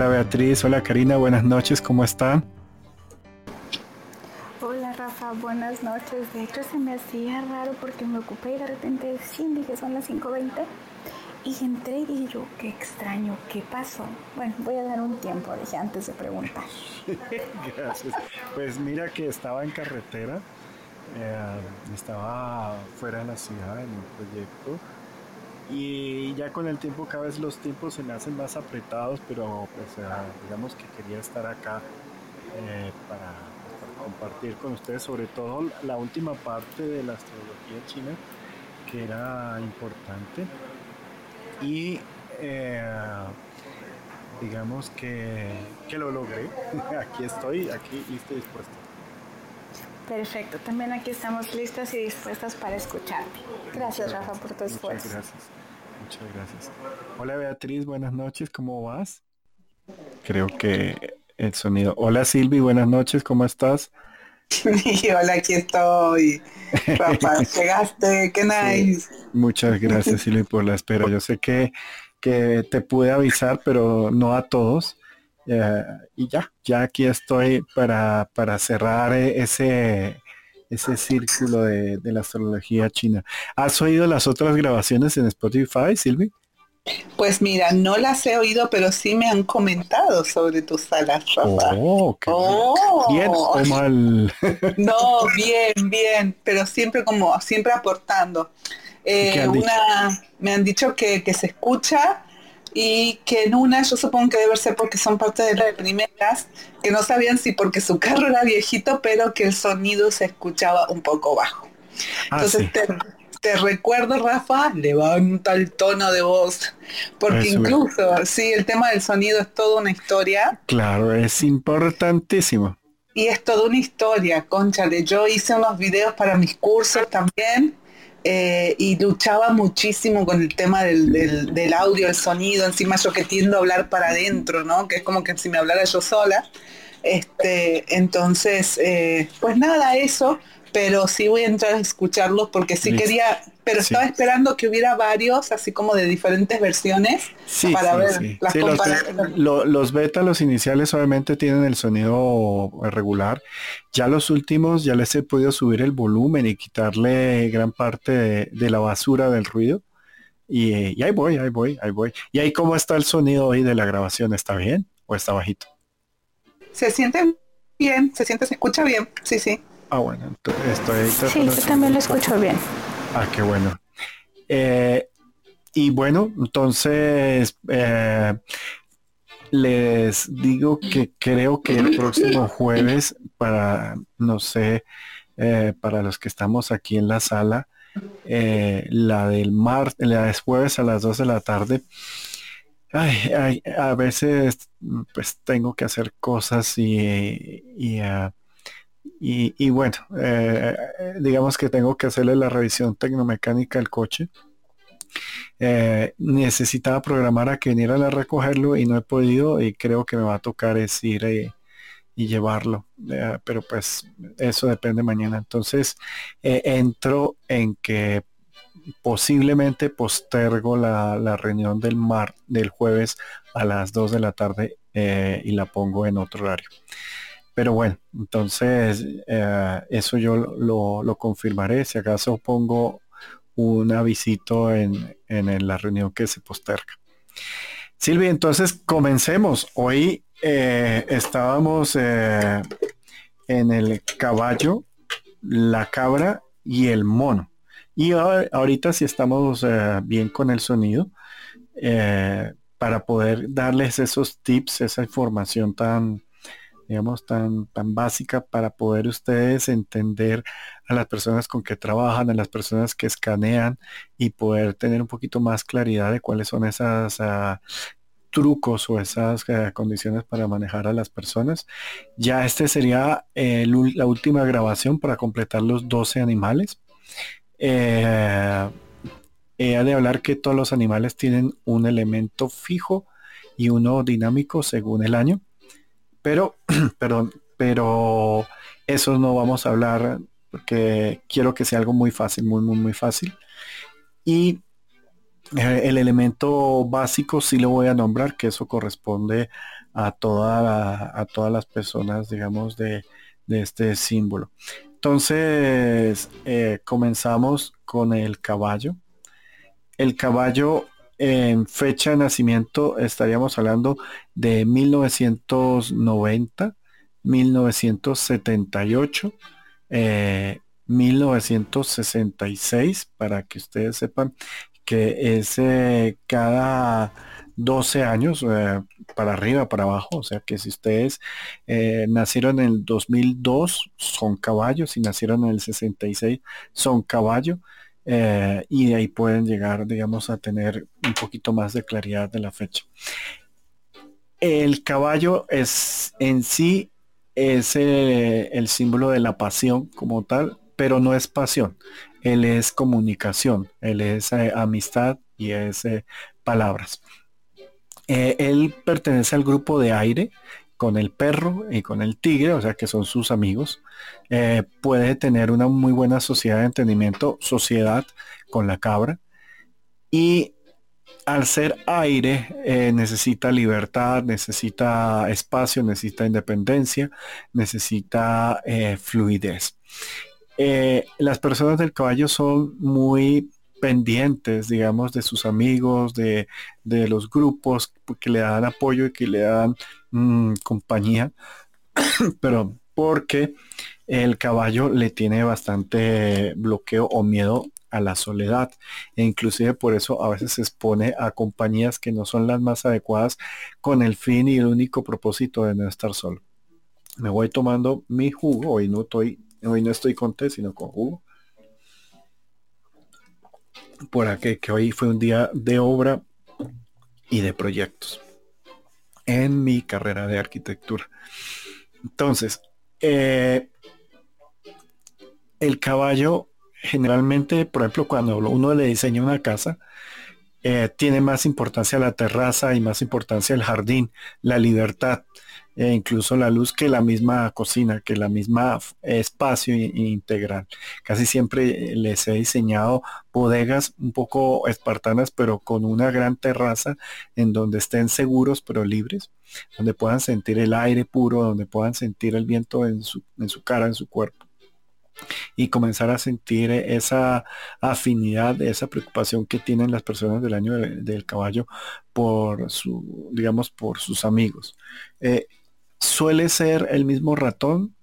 Hola Beatriz, hola Karina, buenas noches, ¿cómo están? Hola Rafa, buenas noches. De hecho se me hacía raro porque me ocupé y de repente sí dije son las 5.20 y entré y dije yo, qué extraño, ¿qué pasó? Bueno, voy a dar un tiempo, dije antes de preguntar. Gracias. Pues mira que estaba en carretera, eh, estaba fuera de la ciudad en un proyecto y ya con el tiempo cada vez los tiempos se me hacen más apretados, pero pues digamos que quería estar acá eh, para, compartir con ustedes sobre todo la última parte de la astrología china que era importante y eh, digamos que, que lo logré. aquí estoy, aquí listo y dispuesto. Perfecto, también aquí estamos listas y dispuestas para escucharte. Gracias Rafa por tu esfuerzo. Muchas gracias, muchas gracias. Hola Beatriz, buenas noches, ¿cómo vas? Creo que el sonido. Hola Silvi, buenas noches, ¿cómo estás? hola, aquí estoy. Rafa, llegaste, qué nice. Muchas gracias Silvi por la espera. Yo sé que, que te pude avisar, pero no a todos. Eh, y ya, ya aquí estoy para, para cerrar ese, ese círculo de, la astrología china. ¿Has oído las otras grabaciones en Spotify, Silvi? Pues mira, no las he oído, pero sí me han comentado sobre tus salas, Rafa. Oh, oh. ¿Bien o mal? no, bien, bien, pero siempre como, siempre aportando. Eh, una, me han dicho que, que se escucha y que en una yo supongo que debe ser porque son parte de las primeras, que no sabían si porque su carro era viejito, pero que el sonido se escuchaba un poco bajo. Ah, Entonces te, recuerdo, Rafa, levanta el tono de voz, porque incluso, sí, el tema del sonido es toda una historia. Claro, es importantísimo. Y es toda una historia, conchale. Yo hice unos videos para mis cursos también eh, y luchaba muchísimo con el tema del, audio, el sonido, encima yo que tiendo a hablar para adentro, ¿no? Que es como que si me hablara yo sola. Este, entonces, eh, pues nada, eso, pero sí voy a entrar a escucharlos porque sí quería, pero estaba esperando que hubiera varios, así como de diferentes versiones, para ver las comparaciones. Los, los, beta, los iniciales obviamente tienen el sonido regular. Ya los últimos ya les he podido subir el volumen y quitarle gran parte de, la basura del ruido. Y, y, ahí voy, ahí voy, ahí voy. ¿Y ahí cómo está el sonido hoy de la grabación? ¿Está bien o está bajito? Se siente bien, se siente, se escucha bien, sí, sí. Ah, bueno, entonces estoy Sí, yo también lo escucho bien. Ah, qué bueno. Eh, y bueno, entonces eh, les digo que creo que el próximo jueves, para, no sé, eh, para los que estamos aquí en la sala, la del martes, la de jueves a las 2 de la tarde, ay, a veces pues tengo que hacer cosas y, y ah, y, bueno, eh, digamos que tengo que hacerle la revisión tecnomecánica al coche. Eh, necesitaba programar a que viniera a recogerlo y no he podido y creo que me va a tocar es ir eh, y llevarlo. pero pues eso depende mañana. Entonces entro en que posiblemente postergo la, la, reunión del mar del jueves a las 2 de la tarde y la pongo en otro horario. Pero bueno, entonces eh, eso yo lo, confirmaré. Si acaso pongo un avisito en, la reunión que se posterga. Silvia, entonces comencemos. Hoy eh, estábamos eh, en el caballo, la cabra y el mono. Y ahorita si estamos bien con el sonido, para poder darles esos tips, esa información tan, digamos, tan, tan básica para poder ustedes entender a las personas con que trabajan, a las personas que escanean y poder tener un poquito más claridad de cuáles son esas ah, trucos o esas ah, condiciones para manejar a las personas. Ya este sería eh, la última grabación para completar los 12 animales. Eh, de hablar que todos los animales tienen un elemento fijo y uno dinámico según el año. Pero, perdón, pero eso no vamos a hablar porque quiero que sea algo muy fácil, muy, muy, muy fácil. Y Eh, el elemento básico sí lo voy a nombrar, que eso corresponde a, toda a todas las personas, digamos, de, este símbolo. Entonces, eh, comenzamos con el caballo. El caballo en fecha de nacimiento estaríamos hablando de 1990, 1978, 1966, para que ustedes sepan que es cada 12 años eh, para arriba, para abajo. O sea que si ustedes eh, nacieron en el 2002, son caballos. Si nacieron en el 66, son caballo. Y de ahí pueden llegar, digamos, a tener un poquito más de claridad de la fecha. El caballo es en sí es el símbolo de la pasión como tal, pero no es pasión. Él es comunicación, él es eh, amistad y es eh, palabras. Eh, él pertenece al grupo de aire con el perro y con el tigre, o sea que son sus amigos. puede tener una muy buena sociedad de entendimiento, sociedad con la cabra. Y al ser aire necesita libertad, necesita espacio, necesita independencia, necesita fluidez. Eh, las personas del caballo son muy pendientes, digamos, de sus amigos, de, los grupos que le dan apoyo y que le dan mm, compañía, pero porque el caballo le tiene bastante bloqueo o miedo a la soledad e inclusive por eso a veces se expone a compañías que no son las más adecuadas con el fin y el único propósito de no estar solo. Me voy tomando mi jugo, y no estoy Hoy no estoy con té, sino con jugo. Por aquí, que hoy fue un día de obra y de proyectos en mi carrera de arquitectura. Entonces, eh, el caballo generalmente, por ejemplo, cuando uno le diseña una casa, eh, tiene más importancia la terraza y más importancia el jardín, la libertad e incluso la luz que la misma cocina, que la misma espacio integral. Casi siempre les he diseñado bodegas un poco espartanas, pero con una gran terraza en donde estén seguros pero libres, donde puedan sentir el aire puro, donde puedan sentir el viento en su, en su cara, en su cuerpo y comenzar a sentir esa afinidad, esa preocupación que tienen las personas del año del caballo por su, digamos, por sus amigos. Eh, suele ser el mismo ratón,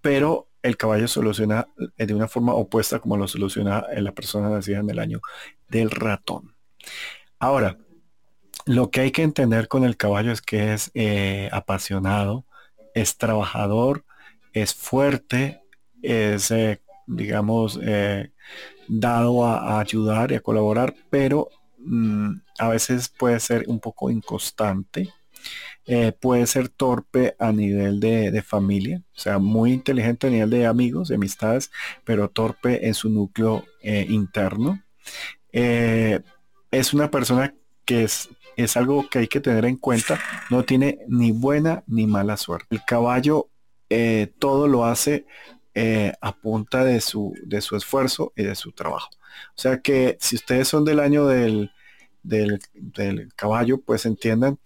pero el caballo soluciona de una forma opuesta como lo soluciona la persona nacida en el año del ratón. Ahora, lo que hay que entender con el caballo es que es eh, apasionado, es trabajador, es fuerte, es, eh, digamos, eh, dado a, ayudar y a colaborar, pero mm, a veces puede ser un poco inconstante eh, puede ser torpe a nivel de, familia, o sea, muy inteligente a nivel de amigos, de amistades, pero torpe en su núcleo eh, interno. Eh, es una persona que es, es algo que hay que tener en cuenta, no tiene ni buena ni mala suerte. El caballo todo lo hace a punta de su, de su esfuerzo y de su trabajo. O sea que si ustedes son del año del, del, del caballo, pues entiendan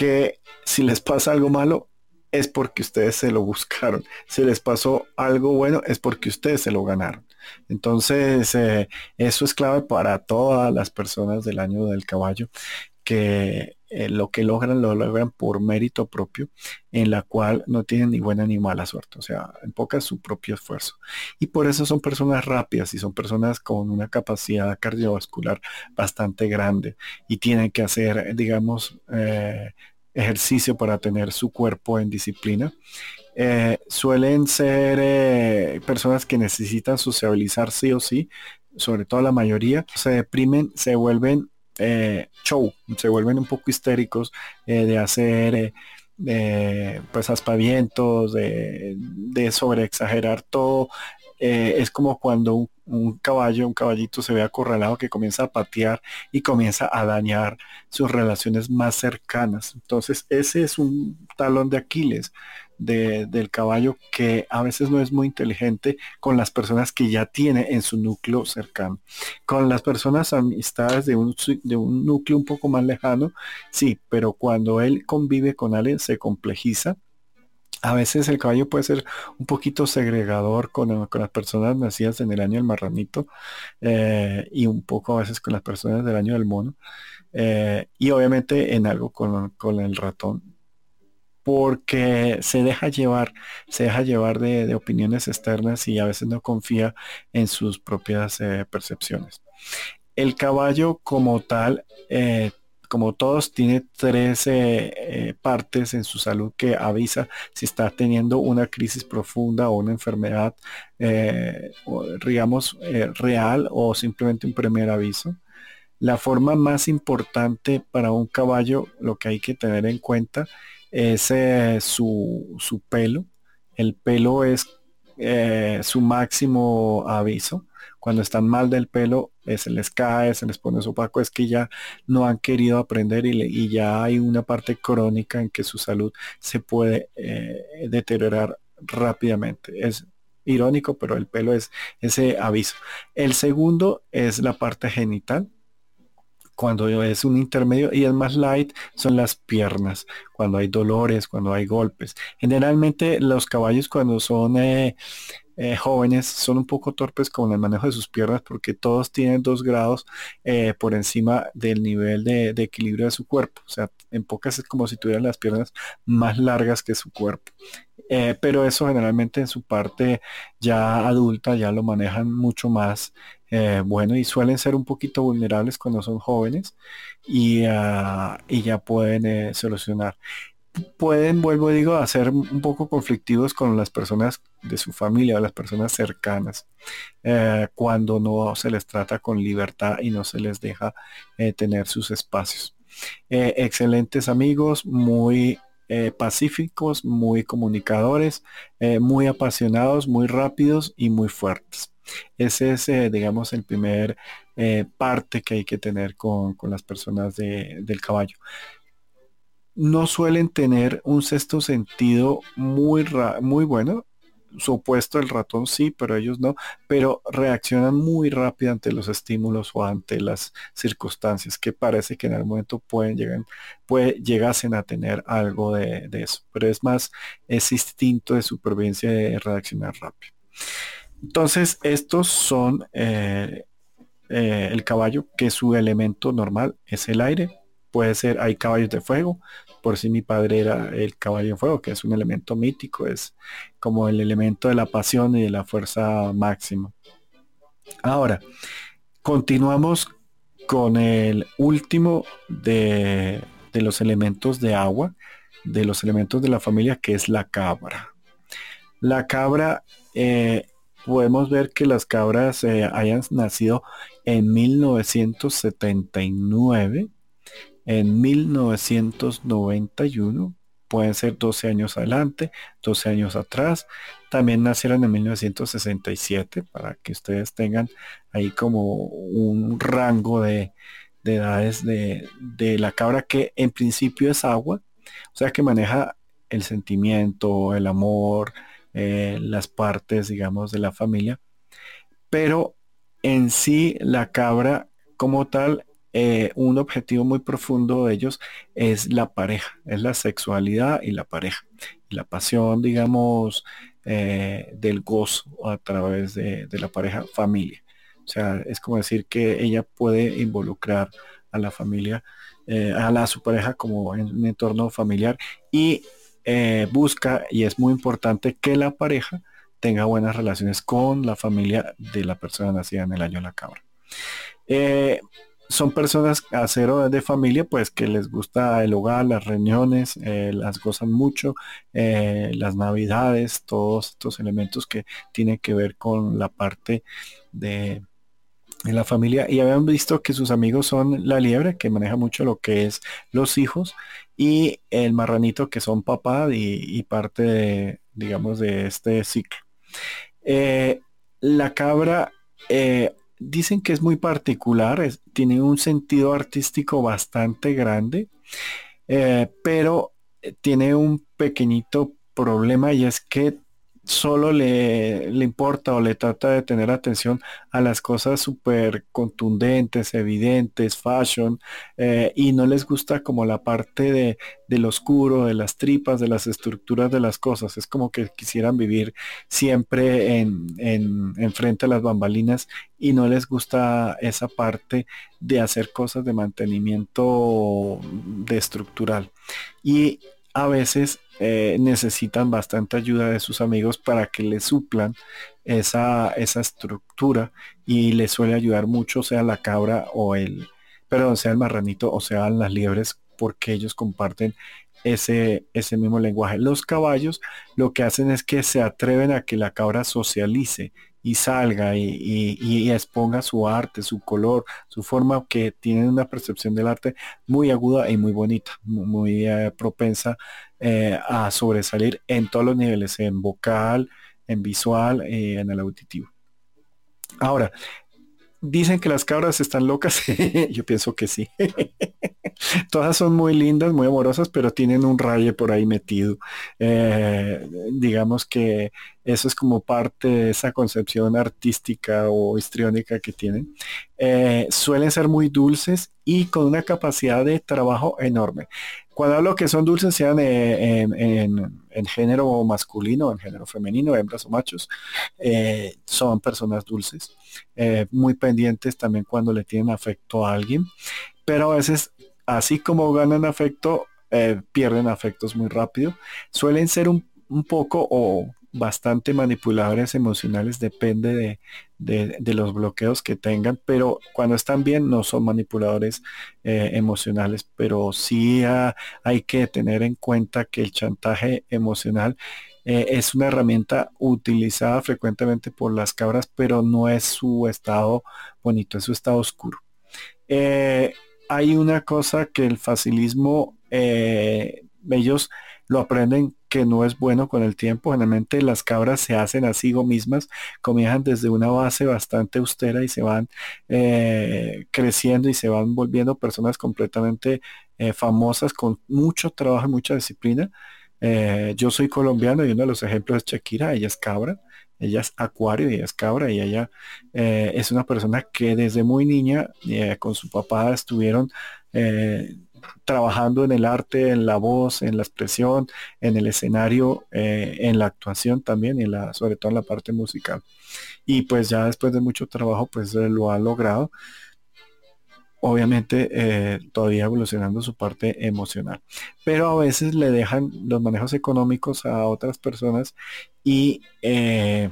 que si les pasa algo malo es porque ustedes se lo buscaron. Si les pasó algo bueno es porque ustedes se lo ganaron. Entonces, eh, eso es clave para todas las personas del año del caballo, que eh, lo que logran lo logran por mérito propio, en la cual no tienen ni buena ni mala suerte, o sea, enfocan su propio esfuerzo. Y por eso son personas rápidas y son personas con una capacidad cardiovascular bastante grande y tienen que hacer, digamos, eh, ejercicio para tener su cuerpo en disciplina. Eh, suelen ser personas que necesitan sociabilizar sí o sí, sobre todo la mayoría, se deprimen, se vuelven eh, show, se vuelven un poco histéricos eh, de hacer eh, pues aspavientos, de, de sobre exagerar todo. es como cuando un, caballo, un caballito se ve acorralado que comienza a patear y comienza a dañar sus relaciones más cercanas. Entonces ese es un talón de Aquiles del caballo que a veces no es muy inteligente con las personas que ya tiene en su núcleo cercano. Con las personas amistades de un, de un núcleo un poco más lejano, sí, pero cuando él convive con alguien se complejiza a veces el caballo puede ser un poquito segregador con, las personas nacidas en el año del marranito eh, y un poco a veces con las personas del año del mono. Eh, y obviamente en algo con, el ratón porque se deja llevar, se deja llevar de, opiniones externas y a veces no confía en sus propias eh, percepciones. El caballo como tal como todos, tiene tres eh, partes en su salud que avisa si está teniendo una crisis profunda o una enfermedad, eh, digamos, eh, real o simplemente un primer aviso. La forma más importante para un caballo, lo que hay que tener en cuenta, es su, su, pelo. El pelo es su máximo aviso cuando están mal del pelo, eh, se les cae, se les pone opaco, es que ya no han querido aprender y, ya hay una parte crónica en que su salud se puede eh, deteriorar rápidamente. Es irónico, pero el pelo es ese aviso. El segundo es la parte genital cuando es un intermedio y el más light son las piernas, cuando hay dolores, cuando hay golpes. Generalmente los caballos cuando son eh, eh, jóvenes son un poco torpes con el manejo de sus piernas porque todos tienen dos grados eh, por encima del nivel de, equilibrio de su cuerpo. O sea, en pocas es como si tuvieran las piernas más largas que su cuerpo. Pero eso generalmente en su parte ya adulta ya lo manejan mucho más bueno y suelen ser un poquito vulnerables cuando son jóvenes y, ah, ya pueden solucionar pueden, vuelvo digo, a ser un poco conflictivos con las personas de su familia o las personas cercanas, eh, cuando no se les trata con libertad y no se les deja eh, tener sus espacios. Eh, excelentes amigos, muy pacíficos, muy comunicadores, muy apasionados, muy rápidos y muy fuertes. Ese es, digamos, el primer parte que hay que tener con, las personas del caballo no suelen tener un sexto sentido muy, muy bueno. Supuesto el ratón sí, pero ellos no, pero reaccionan muy rápido ante los estímulos o ante las circunstancias que parece que en algún momento pueden llegar, puede, llegasen a tener algo de, eso, pero es más ese instinto de supervivencia de reaccionar rápido. Entonces, estos son eh, eh, el caballo, que su elemento normal es el aire, puede ser, hay caballos de fuego, por si mi padre era el caballo de fuego, que es un elemento mítico, es como el elemento de la pasión y de la fuerza máxima. Ahora, continuamos con el último de, los elementos de agua, de los elementos de la familia, que es la cabra. La cabra, eh, podemos ver que las cabras eh, hayan nacido en 1979 en 1991, pueden ser 12 años adelante, 12 años atrás. También nacieron en 1967 para que ustedes tengan ahí como un rango de, edades de, la cabra que en principio es agua, o sea que maneja el sentimiento, el amor, eh, las partes, digamos, de la familia. Pero en sí la cabra como tal eh, un objetivo muy profundo de ellos es la pareja, es la sexualidad y la pareja. la pasión, digamos, eh, del gozo a través de, la pareja familia. O sea, es como decir que ella puede involucrar a la familia, a la su pareja como en un entorno familiar y busca, y es muy importante, que la pareja tenga buenas relaciones con la familia de la persona nacida en el año de la cabra. Son personas a cero de familia, pues que les gusta el hogar, las reuniones, eh, las gozan mucho, eh, las navidades, todos estos elementos que tienen que ver con la parte de, la familia. Y habían visto que sus amigos son la liebre, que maneja mucho lo que es los hijos, y el marranito, que son papá y, parte de, digamos, de este ciclo. Eh, la cabra dicen que es muy particular, tiene un sentido artístico bastante grande, eh, pero eh, tiene un pequeñito problema y es que solo le, le, importa o le trata de tener atención a las cosas súper contundentes, evidentes, fashion, eh, y no les gusta como la parte de, del oscuro, de las tripas, de las estructuras de las cosas. Es como que quisieran vivir siempre en, en, en frente a las bambalinas y no les gusta esa parte de hacer cosas de mantenimiento de estructural. Y a veces eh, necesitan bastante ayuda de sus amigos para que les suplan esa, esa estructura y les suele ayudar mucho, sea la cabra o el, perdón, sea el marranito o sean las liebres, porque ellos comparten ese, ese mismo lenguaje. Los caballos lo que hacen es que se atreven a que la cabra socialice y salga y, exponga su arte, su color, su forma, que tienen una percepción del arte muy aguda y muy bonita, muy, eh, propensa eh, a sobresalir en todos los niveles, en vocal, en visual, y en el auditivo. Ahora, Dicen que las cabras están locas. Yo pienso que sí. Todas son muy lindas, muy amorosas, pero tienen un raye por ahí metido. Eh, digamos que eso es como parte de esa concepción artística o histriónica que tienen. Eh, suelen ser muy dulces y con una capacidad de trabajo enorme. Cuando hablo que son dulces, sean eh, en, género masculino, en género femenino, hembras o machos, son personas dulces, muy pendientes también cuando le tienen afecto a alguien, pero a veces, así como ganan afecto, pierden afectos muy rápido. Suelen ser un, poco o bastante manipuladores emocionales, depende de, los bloqueos que tengan, pero cuando están bien no son manipuladores eh, emocionales, pero sí hay que tener en cuenta que el chantaje emocional eh, es una herramienta utilizada frecuentemente por las cabras, pero no es su estado bonito, es su estado oscuro. Eh, hay una cosa que el facilismo, ellos lo aprenden que no es bueno con el tiempo. Generalmente las cabras se hacen a sí mismas, comienzan desde una base bastante austera y se van eh, creciendo y se van volviendo personas completamente eh, famosas con mucho trabajo y mucha disciplina. Eh, yo soy colombiano y uno de los ejemplos es Shakira, ella es cabra, ella es acuario y es cabra y ella es una persona que desde muy niña con su papá estuvieron trabajando en el arte, en la voz, en la expresión, en el escenario, eh, en la actuación también, y la, sobre todo en la parte musical. Y pues ya después de mucho trabajo, pues lo ha logrado. Obviamente eh, todavía evolucionando su parte emocional. Pero a veces le dejan los manejos económicos a otras personas y eh,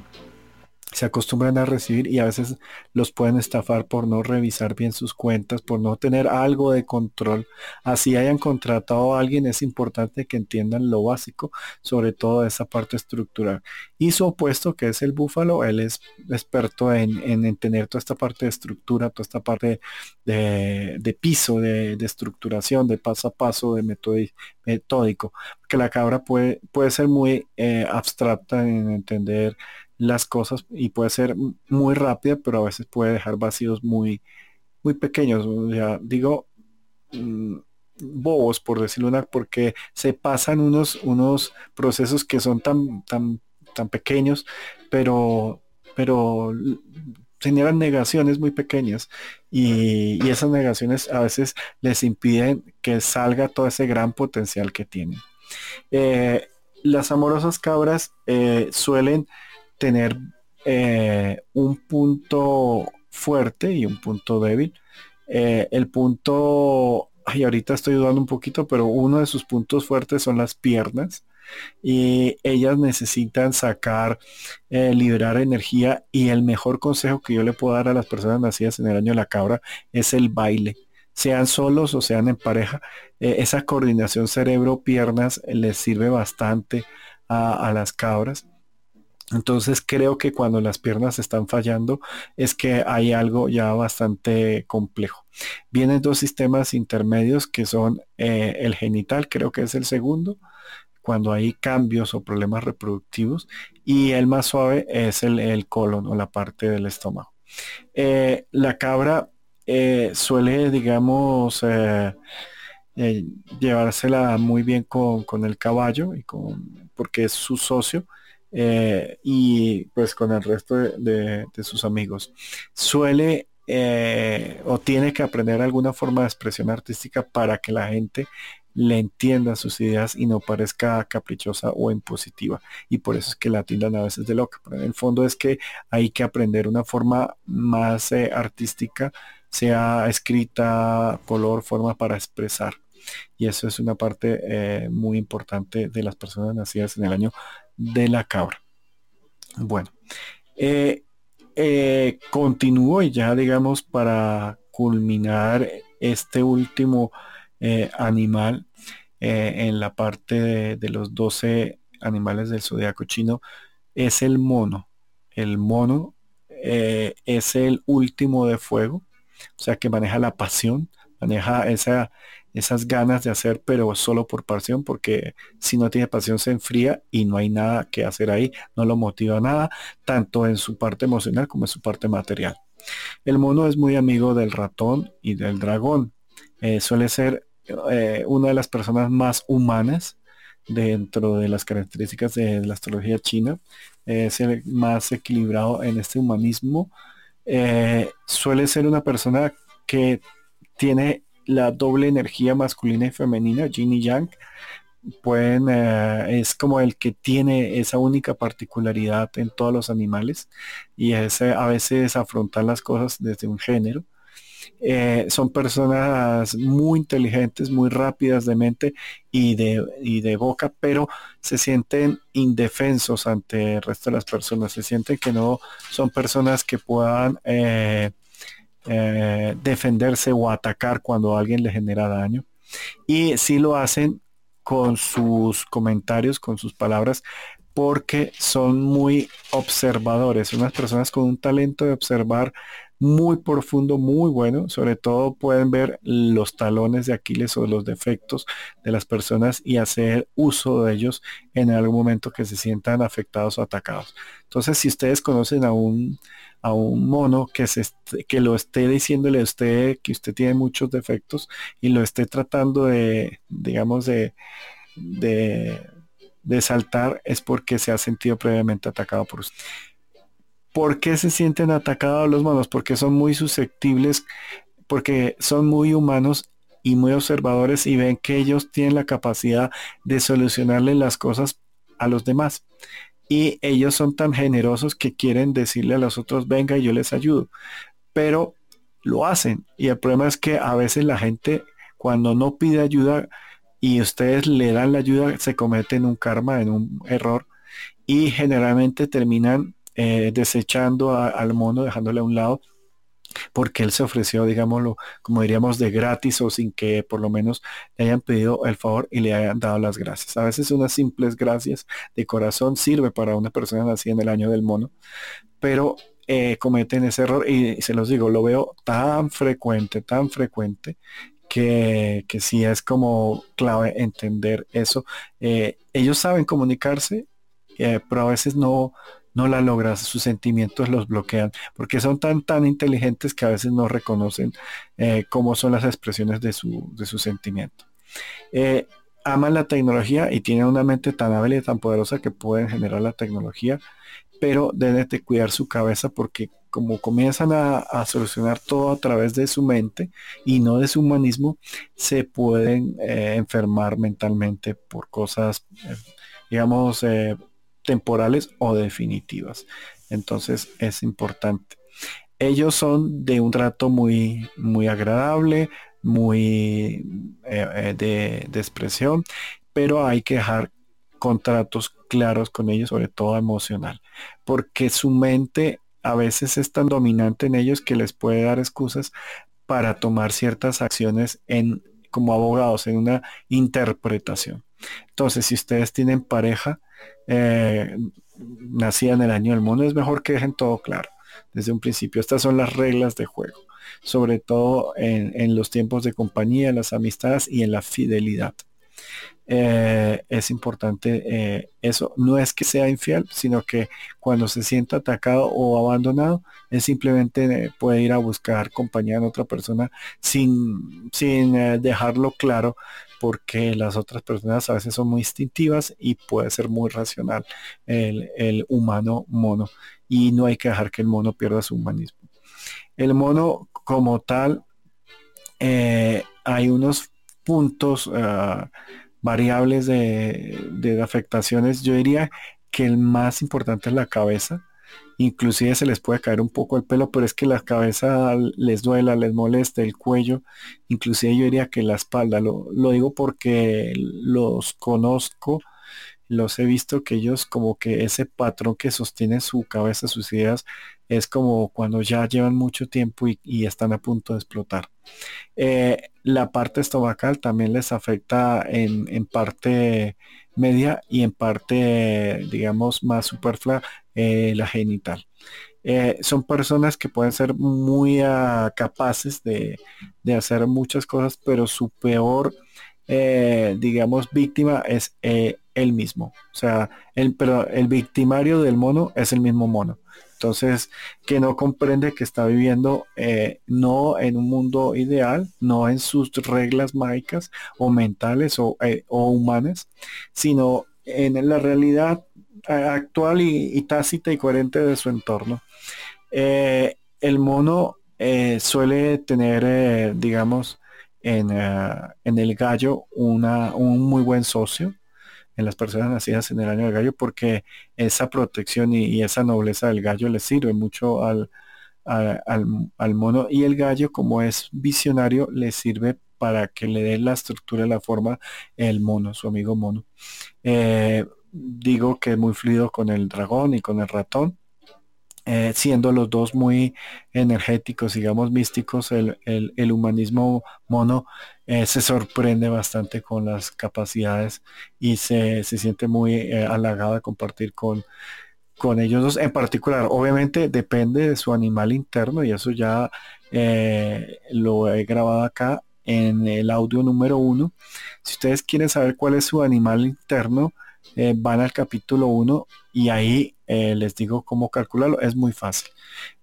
se acostumbran a recibir y a veces los pueden estafar por no revisar bien sus cuentas, por no tener algo de control. Así hayan contratado a alguien, es importante que entiendan lo básico, sobre todo esa parte estructural. Y su opuesto, que es el búfalo, él es experto en, en, tener toda esta parte de estructura, toda esta parte de, piso, de, estructuración, de paso a paso, de metódico. Que la cabra puede, puede ser muy eh, abstracta en entender las cosas y puede ser muy rápida, pero a veces puede dejar vacíos muy, muy pequeños. ya digo, mm, bobos, por decirlo una, porque se pasan unos, unos procesos que son tan, tan, tan pequeños, pero, pero generan negaciones muy pequeñas y, esas negaciones a veces les impiden que salga todo ese gran potencial que tienen. Eh, las amorosas cabras eh, suelen tener eh, un punto fuerte y un punto débil. Eh, el punto, ay, ahorita estoy dudando un poquito, pero uno de sus puntos fuertes son las piernas y ellas necesitan sacar, eh, liberar energía y el mejor consejo que yo le puedo dar a las personas nacidas en el año de la cabra es el baile. Sean solos o sean en pareja, esa coordinación cerebro-piernas les sirve bastante a las cabras. Entonces creo que cuando las piernas están fallando es que hay algo ya bastante complejo. Vienen dos sistemas intermedios que son eh, el genital, creo que es el segundo, cuando hay cambios o problemas reproductivos, y el más suave es el, colon o la parte del estómago. Eh, la cabra eh, suele, digamos, llevársela muy bien con, el caballo y con porque es su socio eh, y pues con el resto de, sus amigos. Suele eh, o tiene que aprender alguna forma de expresión artística para que la gente le entienda sus ideas y no parezca caprichosa o impositiva. Y por eso es que la tildan a veces de loca. Pero en el fondo es que hay que aprender una forma más eh, artística, sea escrita, color, forma para expresar. Y eso es una parte muy importante de las personas nacidas en el año de la cabra. Bueno, eh, continúo y ya digamos para culminar este último eh, animal eh, en la parte de, los 12 animales del zodiaco chino es el mono. El mono eh, es el último de fuego, o sea que maneja la pasión, maneja esa, esas ganas de hacer, pero solo por pasión, porque si no tiene pasión se enfría y no hay nada que hacer ahí, no lo motiva nada, tanto en su parte emocional como en su parte material. El mono es muy amigo del ratón y del dragón. suele ser eh, una de las personas más humanas dentro de las características de la astrología china. es el más equilibrado en este humanismo. Eh, suele ser una persona que tiene la doble energía masculina y femenina, yin y yang. Pueden, eh, es como el que tiene esa única particularidad en todos los animales y es a veces afrontar las cosas desde un género eh, son personas muy inteligentes, muy rápidas de mente y de, de boca, pero se sienten indefensos ante el resto de las personas, se sienten que no son personas que puedan eh, eh, defenderse o atacar cuando alguien le genera daño. Y si lo hacen con sus comentarios, con sus palabras, porque son muy observadores, unas personas con un talento de observar muy profundo, muy bueno. Sobre todo pueden ver los talones de Aquiles o los defectos de las personas y hacer uso de ellos en algún momento que se sientan afectados o atacados. Entonces, si ustedes conocen a un, a un mono que, se que lo esté diciéndole a usted que usted tiene muchos defectos y lo esté tratando de, digamos, de, de, de saltar, es porque se ha sentido previamente atacado por usted. ¿Por qué se sienten atacados los monos? Porque son muy susceptibles, porque son muy humanos y muy observadores y ven que ellos tienen la capacidad de solucionarle las cosas a los demás. Y ellos son tan generosos que quieren decirle a los otros, venga, yo les ayudo. Pero lo hacen. Y el problema es que a veces la gente, cuando no pide ayuda y ustedes le dan la ayuda, se cometen un karma, en un error. Y generalmente terminan eh, desechando al mono, dejándole a un lado, porque él se ofreció, digámoslo, como diríamos, de gratis o sin que por lo menos le hayan pedido el favor y le hayan dado las gracias. A veces unas simples gracias de corazón sirve para una persona nacida en el año del mono, pero eh, cometen ese error y, se los digo, lo veo tan frecuente, tan frecuente que, que sí es como clave entender eso. Eh, ellos saben comunicarse, pero a veces no, no la logras, sus sentimientos los bloquean, porque son tan, tan inteligentes que a veces no reconocen eh, cómo son las expresiones de su, de sentimiento. Eh, aman la tecnología y tienen una mente tan hábil y tan poderosa que pueden generar la tecnología, pero deben de cuidar su cabeza porque como comienzan a, solucionar todo a través de su mente y no de su humanismo, se pueden eh, enfermar mentalmente por cosas, digamos, temporales o definitivas. Entonces es importante. Ellos son de un trato muy, muy agradable, muy eh, eh, de, de expresión, pero hay que dejar contratos claros con ellos, sobre todo emocional, porque su mente a veces es tan dominante en ellos que les puede dar excusas para tomar ciertas acciones en como abogados en una interpretación. Entonces, si ustedes tienen pareja, eh, nacida en el año del mono, es mejor que dejen todo claro desde un principio. Estas son las reglas de juego, sobre todo en, los tiempos de compañía, las amistades y en la fidelidad. eh, es importante eh, eso. No es que sea infiel, sino que cuando se sienta atacado o abandonado, es simplemente puede ir a buscar compañía en otra persona sin, sin dejarlo claro porque las otras personas a veces son muy instintivas y puede ser muy racional el, el humano mono y no hay que dejar que el mono pierda su humanismo. El mono como tal, eh, hay unos puntos ah, variables de, afectaciones. Yo diría que el más importante es la cabeza. Inclusive se les puede caer un poco el pelo, pero es que la cabeza les duela, les molesta, el cuello. Inclusive yo diría que la espalda. Lo, digo porque los conozco los he visto que ellos como que ese patrón que sostiene su cabeza, sus ideas, es como cuando ya llevan mucho tiempo y, están a punto de explotar. Eh, la parte estomacal también les afecta en, parte media y en parte, digamos, más superflua, eh, la genital. Eh, son personas que pueden ser muy ah, capaces de, hacer muchas cosas, pero su peor, digamos, víctima es el mismo. O sea, el, pero el victimario del mono es el mismo mono. Entonces, que no comprende que está viviendo eh, no en un mundo ideal, no en sus reglas mágicas o mentales o, eh, humanas, sino en la realidad eh, actual y, tácita y coherente de su entorno. el mono suele tener, digamos, en, en, el gallo una, un muy buen socio en las personas nacidas en el año del gallo porque esa protección y, esa nobleza del gallo le sirve mucho al, al, mono y el gallo como es visionario le sirve para que le dé la estructura y la forma el mono, su amigo mono. Eh, digo que es muy fluido con el dragón y con el ratón eh, siendo los dos muy energéticos, digamos místicos, el, humanismo mono eh, se sorprende bastante con las capacidades y se, siente muy eh, halagado compartir con, con ellos dos. En particular, obviamente depende de su animal interno y eso ya lo he grabado acá en el audio número uno. Si ustedes quieren saber cuál es su animal interno, van al capítulo 1 y ahí eh, les digo cómo calcularlo, es muy fácil.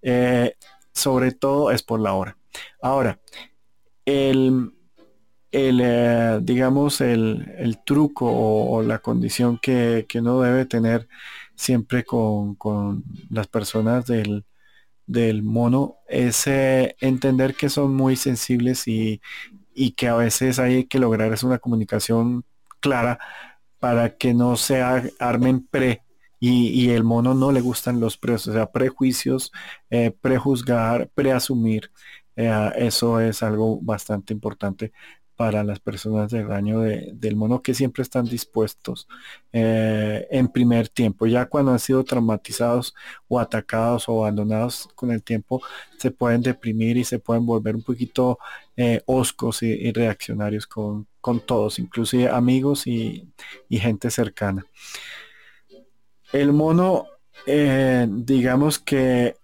Eh, sobre todo es por la hora. Ahora, el, el eh, digamos, el, truco o, la condición que, que uno debe tener siempre con, las personas del, del mono es entender que son muy sensibles y, y que a veces hay que lograr es una comunicación clara para que no se armen pre y, el mono no le gustan los pre, o sea, prejuicios, eh, prejuzgar, preasumir. Eh, eso es algo bastante importante para las personas del año del mono que siempre están dispuestos eh, en primer tiempo. Ya cuando han sido traumatizados o atacados o abandonados con el tiempo, se pueden deprimir y se pueden volver un poquito eh, oscos y, reaccionarios con, con, todos, inclusive amigos y, y gente cercana. El mono, eh, digamos que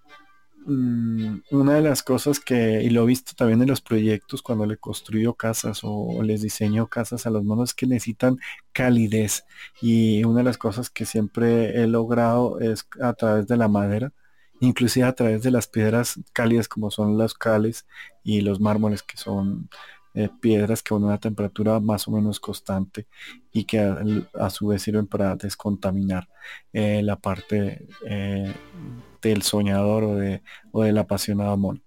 mm, una de las cosas que, y lo he visto también en los proyectos cuando le construyo casas o, les diseño casas a los monos, es que necesitan calidez. Y una de las cosas que siempre he logrado es a través de la madera, inclusive a través de las piedras cálidas como son las cales y los mármoles que son eh, piedras que con una temperatura más o menos constante y que a, su vez sirven para descontaminar eh, la parte eh, del soñador o, de, o del apasionado mono.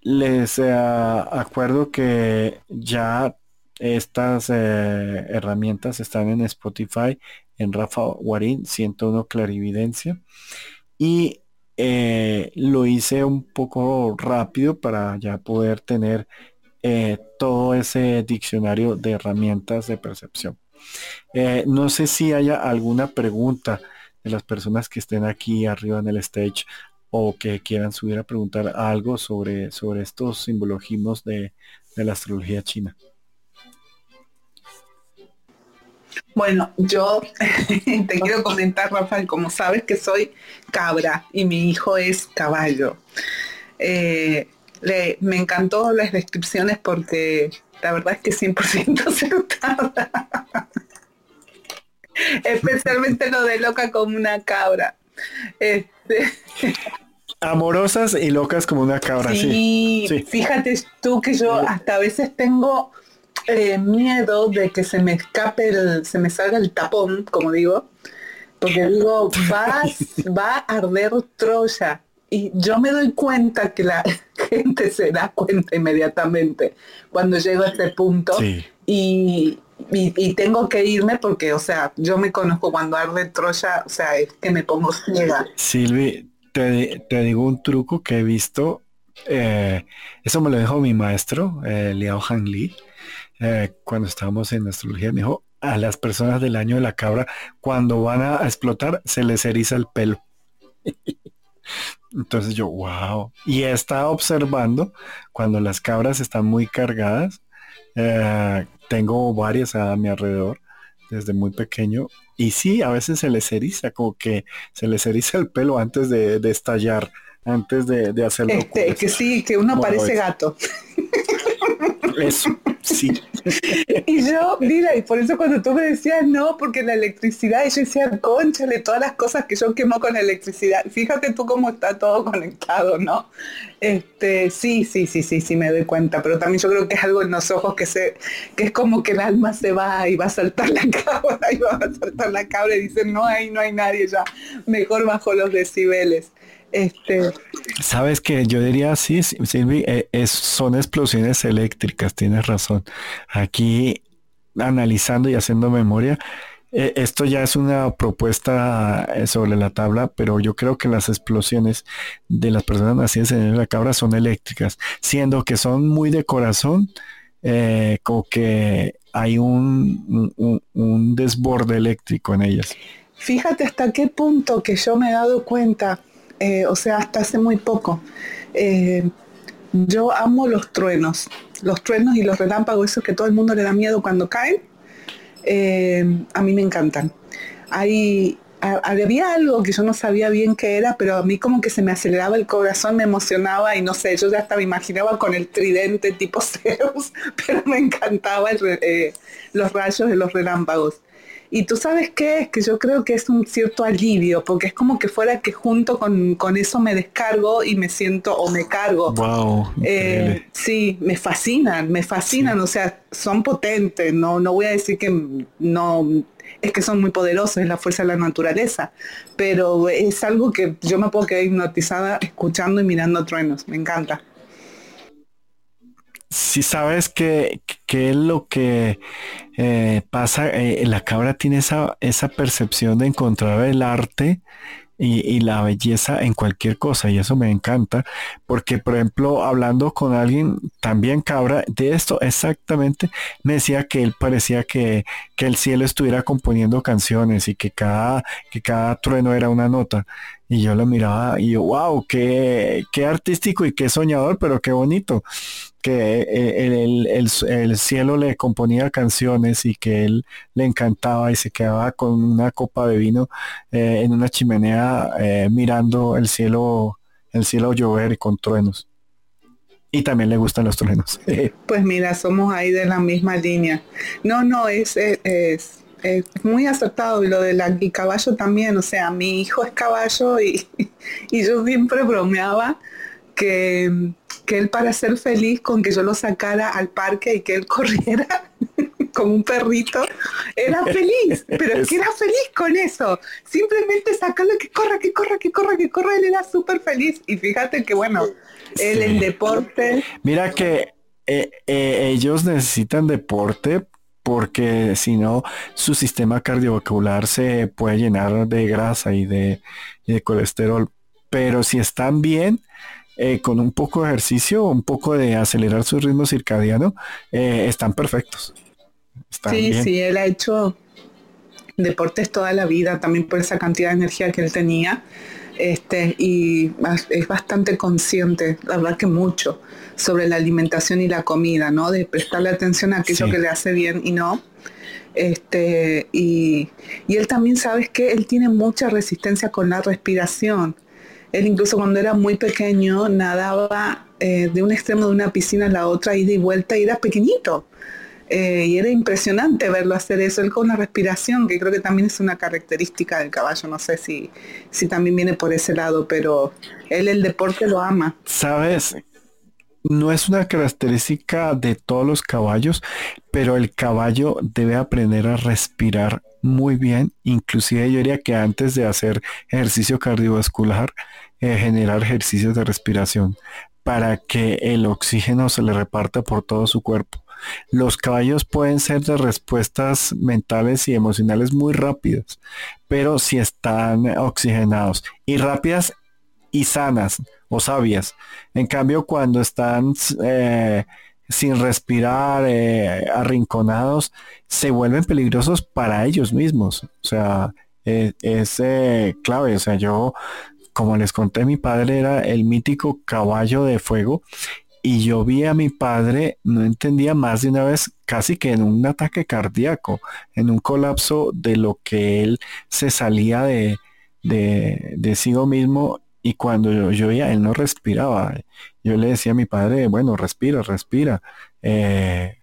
Les acuerdo que ya estas herramientas están en Spotify, en Rafa Guarín, 101 Clarividencia. Y lo hice un poco rápido para ya poder tener eh, todo ese diccionario de herramientas de percepción. Eh, no sé si haya alguna pregunta de las personas que estén aquí arriba en el stage o que quieran subir a preguntar algo sobre, sobre estos simbologismos de, la astrología china. Bueno, yo te quiero comentar, Rafael, como sabes que soy cabra y mi hijo es caballo. Eh, me encantó las descripciones porque la verdad es que 100% acertada. Especialmente lo de loca como una cabra. Este... Amorosas y locas como una cabra, sí. Fíjate tú que yo hasta a veces tengo eh, miedo de que se me escape el, se me salga el tapón, como digo, porque digo, va, va a arder Troya. Y yo me doy cuenta que la gente se da cuenta inmediatamente cuando llego a este punto. Y, y, tengo que irme porque, o sea, yo me conozco cuando arde Troya, o sea, es que me pongo ciega. Silvi, te, te digo un truco que he visto. Eh, eso me lo dijo mi maestro, eh, Liao Han Li, eh, cuando estábamos en astrología. Me dijo, a las personas del año de la cabra, cuando van a explotar, se les eriza el pelo. Entonces yo, wow. Y estado observando cuando las cabras están muy cargadas. Eh, tengo varias a mi alrededor desde muy pequeño. Y sí, a veces se les eriza, como que se les eriza el pelo antes de, estallar, antes de, de hacerlo. Este, que sí, que uno parece gato. Eso, sí. y yo, mira, y por eso cuando tú me decías no, porque la electricidad, y yo decía, conchale, todas las cosas que yo quemo con electricidad. Fíjate tú cómo está todo conectado, ¿no? Este, sí, sí, sí, sí, sí, me doy cuenta, pero también yo creo que es algo en los ojos que se, que es como que el alma se va y va a saltar la cabra y va a saltar la cabra y dicen, no, ahí no hay nadie ya, mejor bajo los decibeles. Este... Sabes que yo diría sí, Silvi, eh, es, son explosiones eléctricas, tienes razón. Aquí analizando y haciendo memoria, eh, esto ya es una propuesta eh, sobre la tabla, pero yo creo que las explosiones de las personas nacidas en la cabra son eléctricas, siendo que son muy de corazón, como que hay un, un desborde eléctrico en ellas. Fíjate hasta qué punto que yo me he dado cuenta eh, o sea, hasta hace muy poco. Eh, yo amo los truenos, los truenos y los relámpagos, esos que todo el mundo le da miedo cuando caen, eh, a mí me encantan. Hay, había algo que yo no sabía bien qué era, pero a mí como que se me aceleraba el corazón, me emocionaba y no sé, yo ya hasta me imaginaba con el tridente tipo Zeus, pero me encantaba los rayos de los relámpagos. Y tú sabes qué es, que yo creo que es un cierto alivio, porque es como que fuera que junto con, eso me descargo y me siento o me cargo. Wow. Eh, sí, me fascinan, me fascinan, o sea, son potentes, no, no voy a decir que no, es que son muy poderosos, es la fuerza de la naturaleza, pero es algo que yo me puedo quedar hipnotizada escuchando y mirando truenos, me encanta. Si sabes que, es lo que eh, pasa, eh, la cabra tiene esa, esa percepción de encontrar el arte y, la belleza en cualquier cosa y eso me encanta porque por ejemplo hablando con alguien también cabra de esto exactamente me decía que él parecía que, que el cielo estuviera componiendo canciones y que cada que cada trueno era una nota y yo lo miraba y yo wow qué, qué artístico y qué soñador pero qué bonito que eh, el, cielo le componía canciones y que él le encantaba y se quedaba con una copa de vino eh, en una chimenea eh, mirando el cielo, el cielo llover y con truenos. Y también le gustan los truenos. Pues mira, somos ahí de la misma línea. No, no, es, es, muy acertado y lo de la y caballo también. O sea, mi hijo es caballo y, y yo siempre bromeaba que que él para ser feliz con que yo lo sacara al parque y que él corriera como un perrito, era feliz, pero es que era feliz con eso. Simplemente sacarlo que corra, que corra, que corra, que corra, él era súper feliz. Y fíjate que bueno, él en deporte. Mira que eh, eh, ellos necesitan deporte porque si no, su sistema cardiovascular se puede llenar de grasa y de, y de colesterol. Pero si están bien, eh, con un poco de ejercicio, un poco de acelerar su ritmo circadiano, eh, están perfectos. sí, sí, él ha hecho deportes toda la vida, también por esa cantidad de energía que él tenía. Este, y es bastante consciente, la verdad que mucho, sobre la alimentación y la comida, ¿no? De prestarle atención a aquello que le hace bien y no. Este, y, y él también sabes que él tiene mucha resistencia con la respiración. Él incluso cuando era muy pequeño nadaba eh, de un extremo de una piscina a la otra, ida y vuelta, y era pequeñito. Eh, y era impresionante verlo hacer eso, él con una respiración, que creo que también es una característica del caballo, no sé si, si también viene por ese lado, pero él el deporte lo ama. Sabes, no es una característica de todos los caballos, pero el caballo debe aprender a respirar muy bien. Inclusive yo diría que antes de hacer ejercicio cardiovascular, eh, generar ejercicios de respiración para que el oxígeno se le reparta por todo su cuerpo. Los caballos pueden ser de respuestas mentales y emocionales muy rápidas, pero si están oxigenados y rápidas y sanas o sabias. En cambio, cuando están eh, sin respirar, eh, arrinconados, se vuelven peligrosos para ellos mismos. O sea, eh, es clave. O sea, yo, como les conté, mi padre era el mítico caballo de fuego y yo vi a mi padre, no entendía más de una vez, casi que en un ataque cardíaco, en un colapso de lo que él se salía de, de, de sí mismo y cuando yo, yo veía, él no respiraba. Yo le decía a mi padre, bueno, respira, respira. Eh,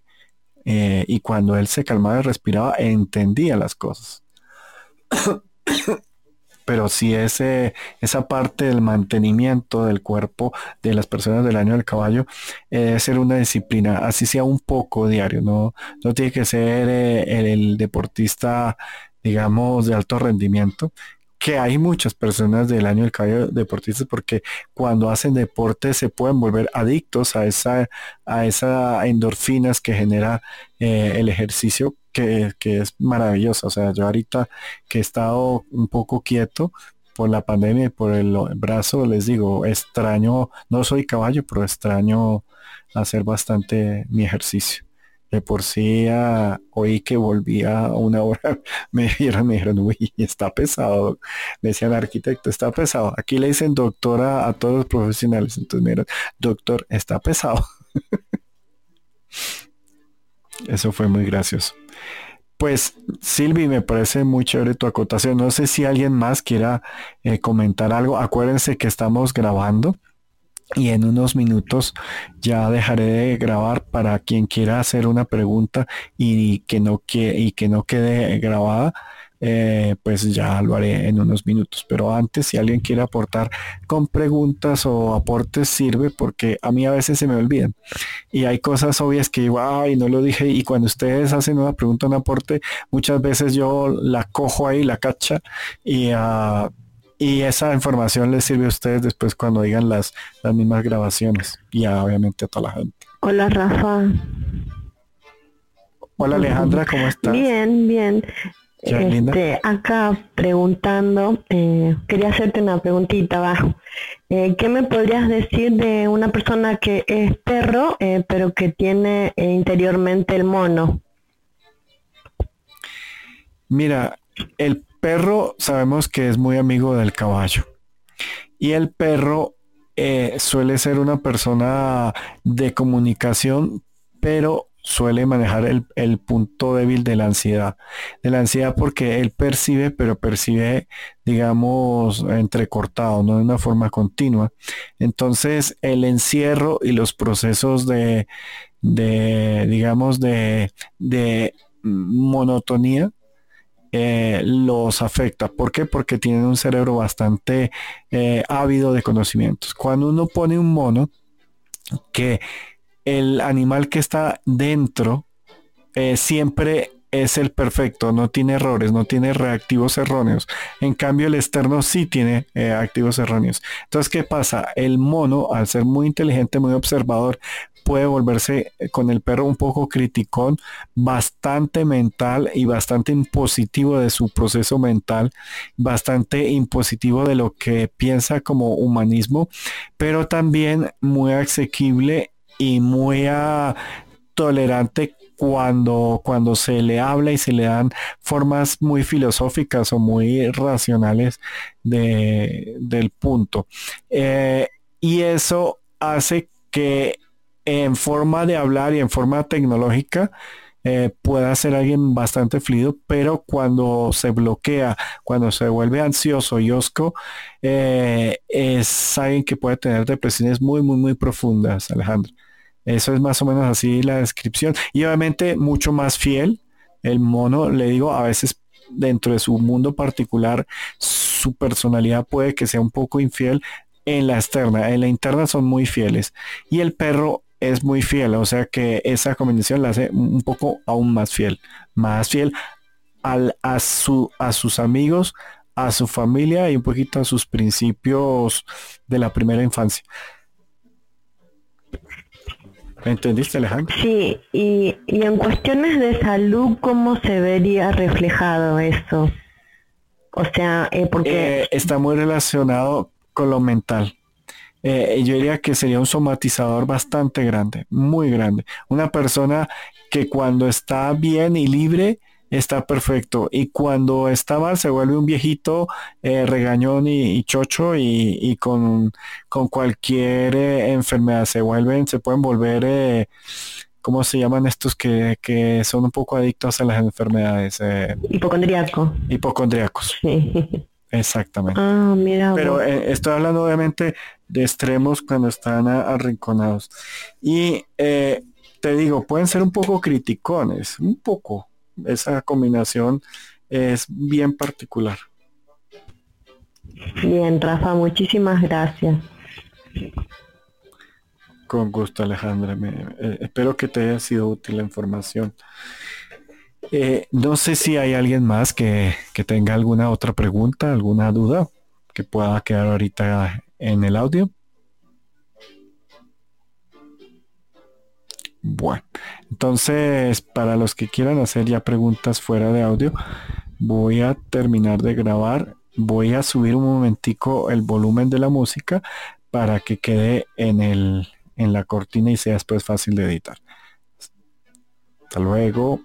eh, y cuando él se calmaba y respiraba, entendía las cosas. Pero si ese, esa parte del mantenimiento del cuerpo de las personas del año del caballo eh, debe ser una disciplina, así sea un poco diario, no, no tiene que ser el deportista digamos, de alto rendimiento, que hay muchas personas del año del caballo deportistas porque cuando hacen deporte se pueden volver adictos a esa a esa endorfinas que genera eh, el ejercicio que, es maravilloso. O sea, yo ahorita que he estado un poco quieto por la pandemia y por el brazo, les digo, extraño, no soy caballo, pero extraño hacer bastante mi ejercicio de por sí oí que volvía una hora, me dijeron, me dijeron, uy, está pesado. Me decían, arquitecto, está pesado. Aquí le dicen doctora a todos los profesionales. Entonces me doctor, está pesado. Eso fue muy gracioso. Pues Silvi, me parece muy chévere tu acotación. No sé si alguien más quiera eh, comentar algo. Acuérdense que estamos grabando y en unos minutos ya dejaré de grabar para quien quiera hacer una pregunta y que no, que, y que no quede grabada. Eh, pues ya lo haré en unos minutos. Pero antes, si alguien quiere aportar con preguntas o aportes, sirve porque a mí a veces se me olvidan. Y hay cosas obvias que digo, ay, no lo dije. Y cuando ustedes hacen una pregunta, un aporte, muchas veces yo la cojo ahí, la cacha y uh, y esa información les sirve a ustedes después cuando digan las, las mismas grabaciones y obviamente a toda la gente. Hola Rafa. Hola Alejandra, ¿cómo estás? Bien, bien. Este, acá preguntando, eh, quería hacerte una preguntita abajo. Eh, ¿Qué me podrías decir de una persona que es perro, eh, pero que tiene interiormente el mono? Mira, el perro sabemos que es muy amigo del caballo. Y el perro eh, suele ser una persona de comunicación, pero suele manejar el, punto débil de la ansiedad. De la ansiedad porque él percibe, pero percibe, digamos, entrecortado, no de una forma continua. Entonces, el encierro y los procesos de, de digamos, de, de monotonía eh, los afecta. ¿Por qué? Porque tienen un cerebro bastante eh, ávido de conocimientos. Cuando uno pone un mono, que el animal que está dentro eh, siempre es el perfecto, no tiene errores, no tiene reactivos erróneos. En cambio, el externo sí tiene activos erróneos. Entonces, ¿qué pasa? El mono, al ser muy inteligente, muy observador, puede volverse eh, con el perro un poco criticón, bastante mental y bastante impositivo de su proceso mental, bastante impositivo de lo que piensa como humanismo, pero también muy asequible y muy ah, tolerante cuando, cuando se le habla y se le dan formas muy filosóficas o muy racionales de, del punto. Eh, y eso hace que en forma de hablar y en forma tecnológica eh, pueda ser alguien bastante fluido, pero cuando se bloquea, cuando se vuelve ansioso y osco, eh, es alguien que puede tener depresiones muy, muy, muy profundas, Alejandro. Eso es más o menos así la descripción. Y obviamente mucho más fiel. El mono, le digo, a veces dentro de su mundo particular, su personalidad puede que sea un poco infiel en la externa. En la interna son muy fieles. Y el perro es muy fiel. O sea que esa combinación la hace un poco aún más fiel. Más fiel al, a, su, a sus amigos, a su familia y un poquito a sus principios de la primera infancia. ¿Me entendiste, Alejandro? Sí, y, en cuestiones de salud, ¿cómo se vería reflejado eso? O sea, eh, porque... Eh, está muy relacionado con lo mental. Eh, yo diría que sería un somatizador bastante grande, muy grande. Una persona que cuando está bien y libre, está perfecto. Y cuando está mal se vuelve un viejito eh, regañón y, chocho y, con, con, cualquier eh, enfermedad se vuelven, se pueden volver, eh, ¿cómo se llaman estos que, que, son un poco adictos a las enfermedades? Eh, Hipocondriaco. Hipocondriacos. Exactamente. Ah, mira. Pero estoy hablando obviamente de extremos cuando están arrinconados. Y te digo, pueden ser un poco criticones, un poco, esa combinación es bien particular. Bien, Rafa, muchísimas gracias. Con gusto, Alejandra. Eh, espero que te haya sido útil la información. Eh, no sé si hay alguien más que, que tenga alguna otra pregunta, alguna duda que pueda quedar ahorita en el audio. Bueno, entonces para los que quieran hacer ya preguntas fuera de audio, voy a terminar de grabar. Voy a subir un momentico el volumen de la música para que quede en, el, en la cortina y sea después fácil de editar. Hasta luego.